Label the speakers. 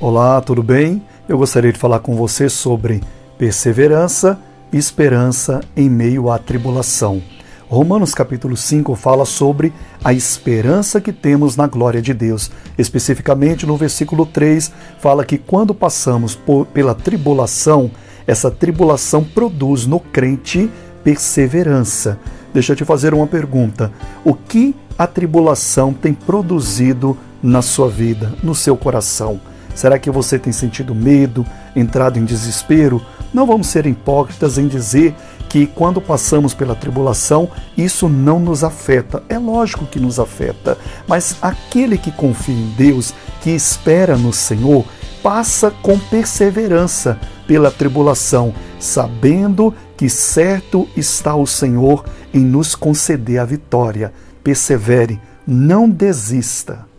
Speaker 1: Olá, tudo bem? Eu gostaria de falar com você sobre perseverança e esperança em meio à tribulação. Romanos capítulo 5 fala sobre a esperança que temos na glória de Deus. Especificamente no versículo 3, fala que quando passamos por, pela tribulação, essa tribulação produz no crente perseverança. Deixa eu te fazer uma pergunta. O que a tribulação tem produzido na sua vida, no seu coração? Será que você tem sentido medo, entrado em desespero? Não vamos ser hipócritas em dizer que quando passamos pela tribulação, isso não nos afeta. É lógico que nos afeta, mas aquele que confia em Deus, que espera no Senhor, passa com perseverança pela tribulação, sabendo que certo está o Senhor em nos conceder a vitória. Persevere, não desista.